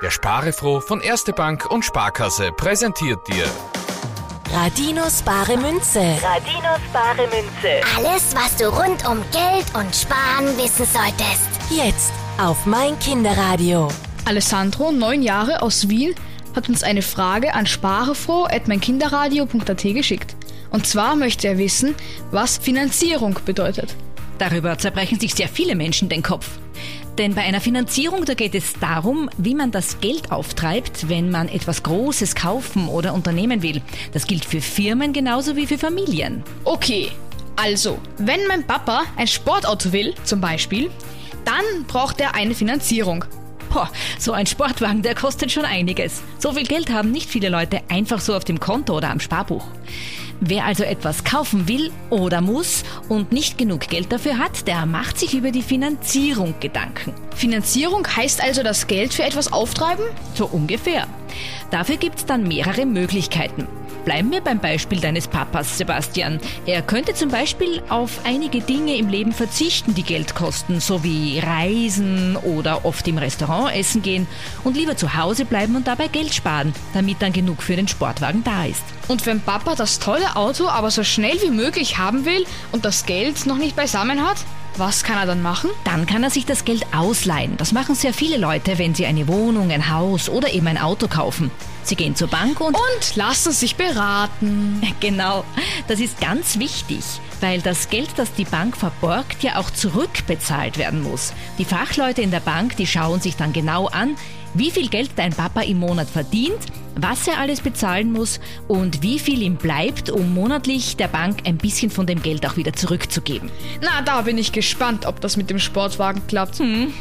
Der Sparefroh von Erste Bank und Sparkasse präsentiert dir Radinos bare Münze. Radinos bare Münze. Alles, was du rund um Geld und Sparen wissen solltest. Jetzt auf mein Kinderradio. Alessandro, neun Jahre aus Wien, hat uns eine Frage an sparefroh.meinkinderradio.at geschickt. Und zwar möchte er wissen, was Finanzierung bedeutet. Darüber zerbrechen sich sehr viele Menschen den Kopf. Denn bei einer Finanzierung, da geht es darum, wie man das Geld auftreibt, wenn man etwas Großes kaufen oder unternehmen will. Das gilt für Firmen genauso wie für Familien. Okay, also, wenn mein Papa ein Sportauto will, zum Beispiel, dann braucht er eine Finanzierung. Boah, so ein Sportwagen, der kostet schon einiges. So viel Geld haben nicht viele Leute einfach so auf dem Konto oder am Sparbuch. Wer also etwas kaufen will oder muss und nicht genug Geld dafür hat, der macht sich über die Finanzierung Gedanken. Finanzierung heißt also das Geld für etwas auftreiben? So ungefähr. Dafür gibt's dann mehrere Möglichkeiten. Bleiben wir beim Beispiel deines Papas, Sebastian. Er könnte zum Beispiel auf einige Dinge im Leben verzichten, die Geld kosten, so wie Reisen oder oft im Restaurant essen gehen und lieber zu Hause bleiben und dabei Geld sparen, damit dann genug für den Sportwagen da ist. Und wenn Papa das tolle Auto aber so schnell wie möglich haben will und das Geld noch nicht beisammen hat, was kann er dann machen? Dann kann er sich das Geld ausleihen. Das machen sehr viele Leute, wenn sie eine Wohnung, ein Haus oder eben ein Auto kaufen. Sie gehen zur Bank und... Und lassen sich beraten. Genau, das ist ganz wichtig, weil das Geld, das die Bank verborgt, ja auch zurückbezahlt werden muss. Die Fachleute in der Bank, die schauen sich dann genau an, wie viel Geld dein Papa im Monat verdient, was er alles bezahlen muss und wie viel ihm bleibt, um monatlich der Bank ein bisschen von dem Geld auch wieder zurückzugeben. Na, da bin ich gespannt, ob das mit dem Sportwagen klappt. Hm.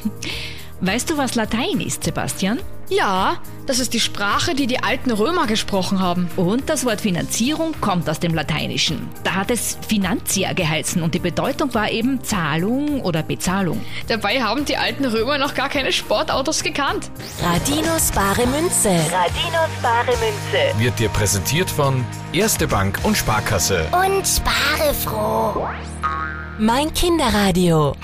Weißt du, was Latein ist, Sebastian? Ja, das ist die Sprache, die die alten Römer gesprochen haben. Und das Wort Finanzierung kommt aus dem Lateinischen. Da hat es Finantia geheißen und die Bedeutung war eben Zahlung oder Bezahlung. Dabei haben die alten Römer noch gar keine Sportautos gekannt. Radinos bare Münze. Radinos bare Münze. wird dir präsentiert von Erste Bank und Sparkasse. Und spare froh. Mein Kinderradio.